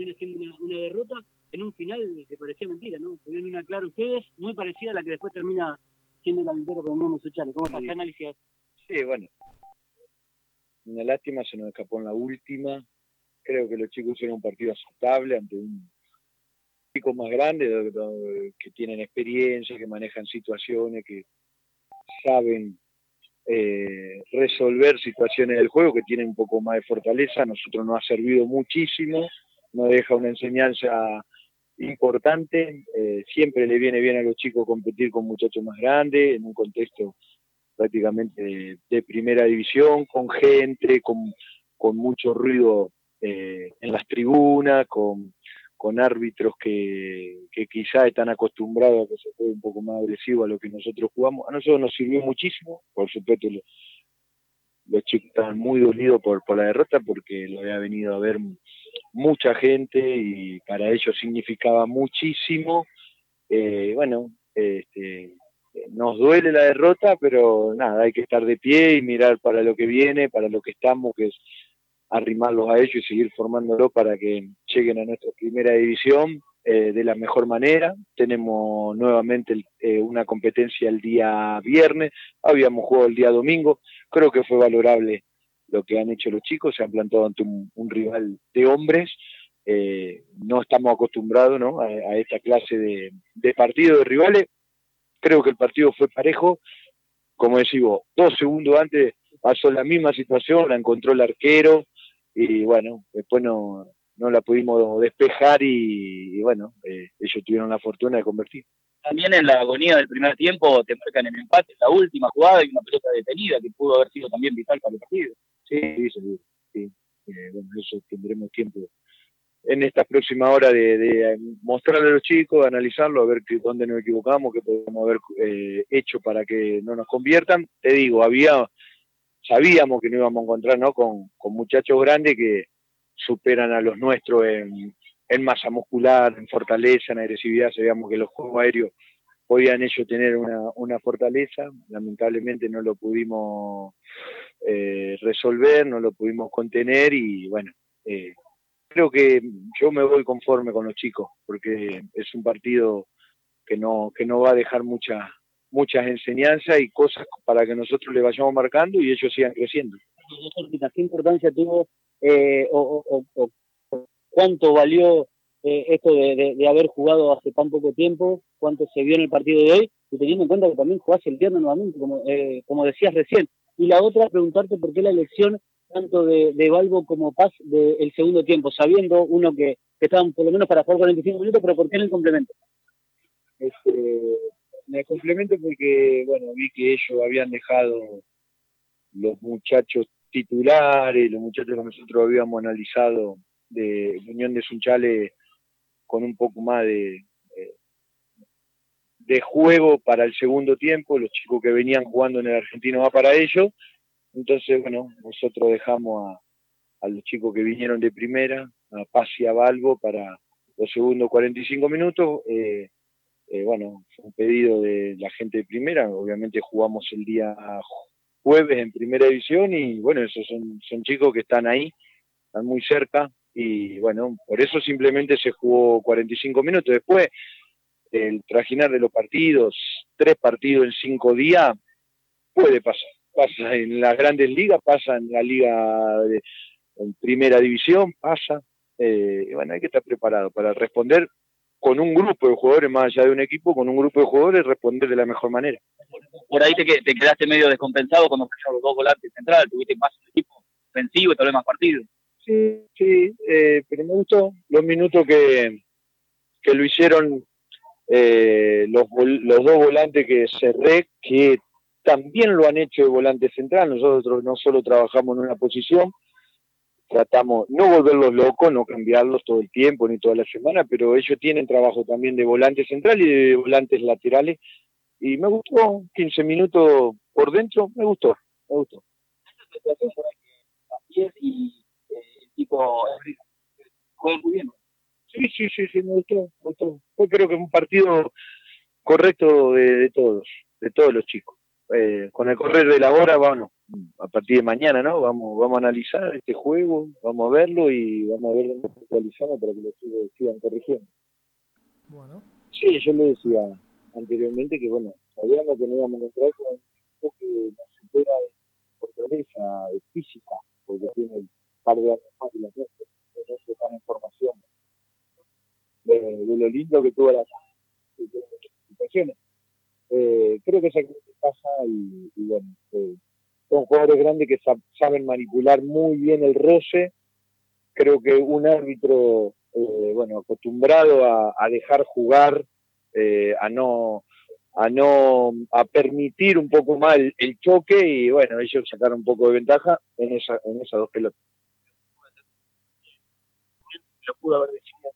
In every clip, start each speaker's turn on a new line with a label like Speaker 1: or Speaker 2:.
Speaker 1: termina siendo una, derrota en un final que parecía mentira, ¿no? Tuvieron una clara ustedes, muy parecida a la que después termina siendo la victoria con Mono Suchale. ¿Cómo está? ¿Qué análisis
Speaker 2: Sí, bueno. Una lástima, se nos escapó en la última. Creo que los chicos hicieron un partido aceptable ante un chico más grande, que tienen experiencia, que manejan situaciones, que saben eh, resolver situaciones del juego, que tienen un poco más de fortaleza. A nosotros nos ha servido muchísimo, nos deja una enseñanza importante. Eh, siempre le viene bien a los chicos competir con muchachos más grandes, en un contexto prácticamente de, primera división, con gente, con, con mucho ruido eh, en las tribunas, con, con árbitros que, que quizá están acostumbrados a que se juegue un poco más agresivo a lo que nosotros jugamos. A nosotros nos sirvió muchísimo, por supuesto los, chicos estaban muy dolidos por, por la derrota porque lo había venido a ver mucha gente y para ellos significaba muchísimo. Eh, bueno, este, nos duele la derrota, pero nada, hay que estar de pie y mirar para lo que viene, para lo que estamos, que es arrimarlos a ellos y seguir formándolo para que lleguen a nuestra primera división eh, de la mejor manera. Tenemos nuevamente eh, una competencia el día viernes, habíamos jugado el día domingo, creo que fue valorable lo que han hecho los chicos, se han plantado ante un, rival de hombres. Eh, no estamos acostumbrados. A, esta clase de, partido de rivales. Creo que el partido fue parejo. Como decimos, dos segundos antes pasó la misma situación, la encontró el arquero, y bueno, después no, no la pudimos despejar y, bueno, eh, ellos tuvieron la fortuna de convertir.
Speaker 1: También en la agonía del primer tiempo te marcan el empate, la última jugada y una pelota detenida que pudo haber sido también vital para el partido.
Speaker 2: Sí, seguro. Sí. Eh, bueno, eso tendremos tiempo en esta próxima hora de, mostrarle a los chicos, analizarlo, a ver que, dónde nos equivocamos, qué podemos haber eh, hecho para que no nos conviertan. Te digo, había sabíamos que no íbamos a encontrar ¿no? con, muchachos grandes que superan a los nuestros en, masa muscular, en fortaleza, en agresividad. Sabíamos que los juegos aéreos podían ellos tener una, fortaleza. Lamentablemente no lo pudimos eh, resolver, no lo pudimos contener y bueno, eh, creo que yo me voy conforme con los chicos porque es un partido que no, que no va a dejar mucha, muchas enseñanzas y cosas para que nosotros le vayamos marcando y ellos sigan creciendo.
Speaker 1: ¿Qué importancia tuvo eh, o, cuánto valió eh, esto de, haber jugado hace tan poco tiempo? ¿Cuánto se vio en el partido de hoy? Y teniendo en cuenta que también jugás el viernes nuevamente, como, eh, como decías recién. Y la otra, preguntarte por qué la elección tanto de, de Balbo como Paz del segundo tiempo, sabiendo uno que, estaban por lo menos para jugar 45 minutos, pero ¿por qué en el complemento?
Speaker 2: Este, me complemento porque, bueno, vi que ellos habían dejado los muchachos titulares, los muchachos que nosotros habíamos analizado de Unión de Sunchale con un poco más de, de, juego para el segundo tiempo, los chicos que venían jugando en el argentino va para ellos, entonces, bueno, nosotros dejamos a, a los chicos que vinieron de primera, a Paz y a Balbo para los segundos 45 minutos, eh, eh, bueno, fue un pedido de la gente de primera, obviamente jugamos el día jueves en primera división y bueno, esos son, son chicos que están ahí, están muy cerca y bueno, por eso simplemente se jugó 45 minutos. Después, el trajinar de los partidos, tres partidos en cinco días, puede pasar. Pasa en las grandes ligas, pasa en la liga de en primera división, pasa. Eh, bueno, hay que estar preparado para responder con un grupo de jugadores, más allá de un equipo, con un grupo de jugadores responder de la mejor manera.
Speaker 1: Por ahí te, te quedaste medio descompensado cuando fallaron los dos volantes centrales, tuviste más equipo ofensivo y tal vez más partido.
Speaker 2: Sí, sí, eh, pero me gustó los minutos que, que lo hicieron eh, los, los dos volantes que cerré, que también lo han hecho de volante central. Nosotros no solo trabajamos en una posición, tratamos no volverlos locos, no cambiarlos todo el tiempo ni toda la semana, pero ellos tienen trabajo también de volante central y de volantes laterales. Y me gustó, 15 minutos por dentro, me gustó, me gustó.
Speaker 1: El tipo juega muy bien.
Speaker 2: Sí, sí, sí, sí, me gustó, me gustó. Fue creo que un partido correcto de, todos, de todos los chicos. Eh, con el correr de la hora, bueno, a partir de mañana, ¿no? Vamos, vamos a analizar este juego, vamos a verlo y vamos a ver dónde actualizamos para que los chicos sigan corrigiendo. Bueno. Sí, yo le decía anteriormente que, bueno, sabíamos que no íbamos a encontrar con un equipo que nos supera de fortaleza física, porque tiene de años más que la nuestra, entonces dan información de, lo lindo que tuvo la situaciones. Eh, creo que esa pasa y, bueno, eh, son jugadores grandes que saben manipular muy bien el roce. Creo que un árbitro, eh, bueno, acostumbrado a, dejar jugar, a no a no a permitir un poco más el, choque y bueno ellos sacaron un poco de ventaja en esas dos pelotas pudo haber decidido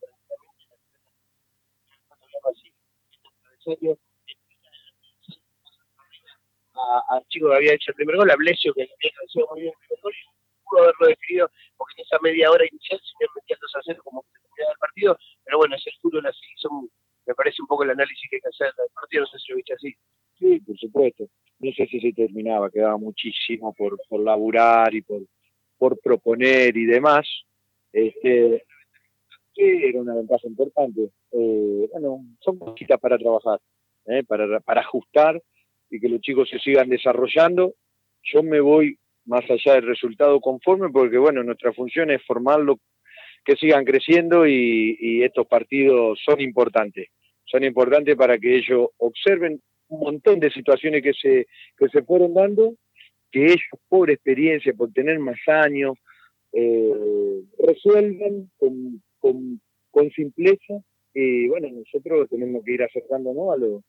Speaker 3: al chico que había hecho el primer gol, a Blesio, que había sido muy bien el primer gol, pudo haberlo definido, porque en esa media hora inicial se me metía 2 a 0 como que terminaba el partido, pero bueno, es el fútbol así, son, me parece un poco el análisis que hay que hacer del partido, no sé si lo viste así.
Speaker 2: Sí, por supuesto. No sé si se terminaba, quedaba muchísimo por, por laburar y por, por proponer y demás. Este, era una ventaja importante. Eh, bueno, son cositas para trabajar, eh, para, para ajustar y que los chicos se sigan desarrollando. Yo me voy más allá del resultado conforme porque, bueno, nuestra función es formarlo, que sigan creciendo y, estos partidos son importantes. Son importantes para que ellos observen un montón de situaciones que se, que se fueron dando, que ellos, por experiencia, por tener más años, eh, resuelven con, con, simpleza. Y bueno, nosotros tenemos que ir acercándonos a lo,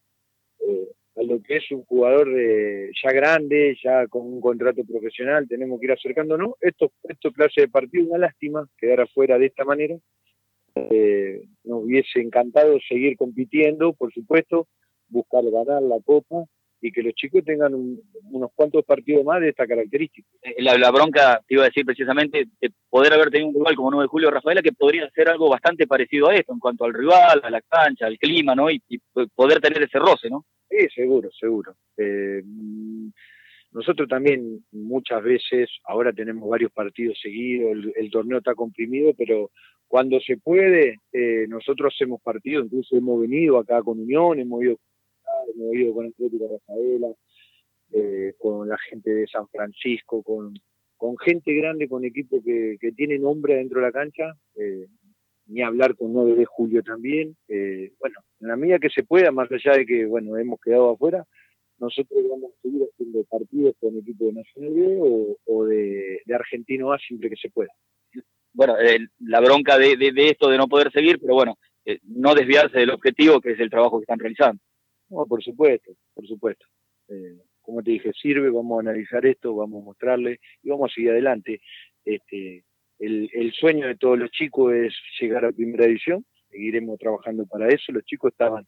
Speaker 2: eh, a lo que es un jugador de, ya grande, ya con un contrato profesional, tenemos que ir acercándonos. Esto, esto clase de partido, una lástima quedar afuera de esta manera. Eh, nos hubiese encantado seguir compitiendo, por supuesto, buscar ganar la copa y que los chicos tengan unos cuantos partidos más de esta característica.
Speaker 1: La, bronca, te iba a decir precisamente, de poder haber tenido un rival como 9 de julio Rafaela, que podría ser algo bastante parecido a esto, en cuanto al rival, a la cancha, al clima, ¿no? y poder tener ese roce, ¿no?
Speaker 2: Sí, seguro, seguro. Eh, nosotros también muchas veces, ahora tenemos varios partidos seguidos, el, torneo está comprimido, pero cuando se puede, eh, nosotros hacemos partidos, incluso hemos venido acá con Unión, hemos ido, hemos ido con Atlético Rafaela, eh, con la gente de San Francisco, con, con gente grande, con equipos que, que tienen nombre dentro de la cancha, eh, ni hablar con 9 de julio también. Eh, bueno, en la medida que se pueda, más allá de que, bueno, hemos quedado afuera, nosotros vamos a seguir haciendo partidos con equipo de Nacional B o, de, Argentino A siempre que se pueda.
Speaker 1: Bueno, la bronca de, esto de no poder seguir, pero bueno, eh, no desviarse del objetivo que es el trabajo que están realizando.
Speaker 2: No, por supuesto, por supuesto. Eh, como te dije, sirve, vamos a analizar esto, vamos a mostrarle y vamos a seguir adelante. Este, el, el, sueño de todos los chicos es llegar a primera división, seguiremos trabajando para eso, los chicos estaban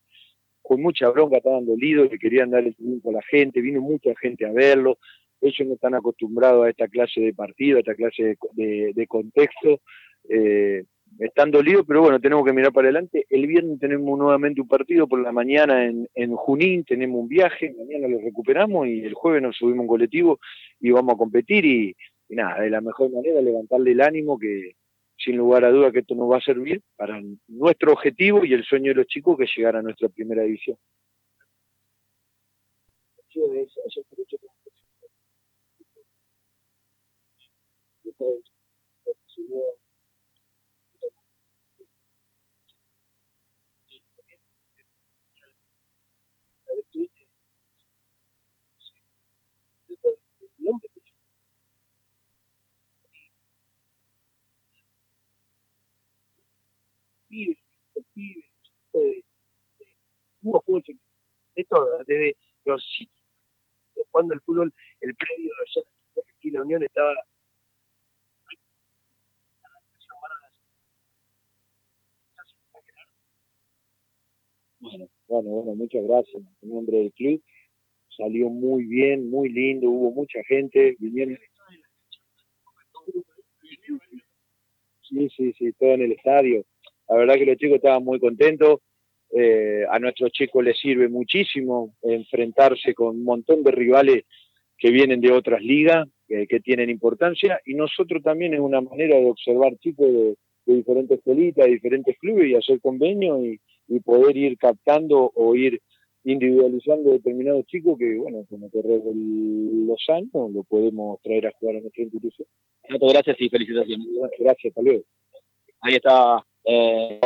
Speaker 2: con mucha bronca, estaban dolidos, que querían dar el triunfo a la gente, vino mucha gente a verlo, ellos no están acostumbrados a esta clase de partido, a esta clase de, de, contexto, eh, están dolidos, pero bueno, tenemos que mirar para adelante. El viernes tenemos nuevamente un partido por la mañana en, en Junín, tenemos un viaje, mañana lo recuperamos y el jueves nos subimos un colectivo y vamos a competir y, nada, de la mejor manera levantarle el ánimo que sin lugar a duda que esto nos va a servir para nuestro objetivo y el sueño de los chicos que es llegar a nuestra primera división.
Speaker 3: Esto desde los cuando el fútbol, el predio aquí la Unión estaba
Speaker 2: Bueno, bueno, bueno, muchas gracias. En nombre del club salió muy bien, muy lindo, hubo mucha gente, vinieron. Sí, sí, sí, todo en el estadio. La verdad que los chicos estaban muy contentos. Eh, a nuestros chicos les sirve muchísimo enfrentarse con un montón de rivales que vienen de otras ligas, que tienen importancia, y nosotros también es una manera de observar chicos de, diferentes escuelitas, de diferentes clubes y hacer convenios y, poder ir captando o ir individualizando determinados chicos que, bueno, con el correr de los años lo podemos traer a jugar a nuestra institución.
Speaker 1: Muchas gracias y felicitaciones.
Speaker 2: Gracias, hasta luego.
Speaker 1: Ahí está eh,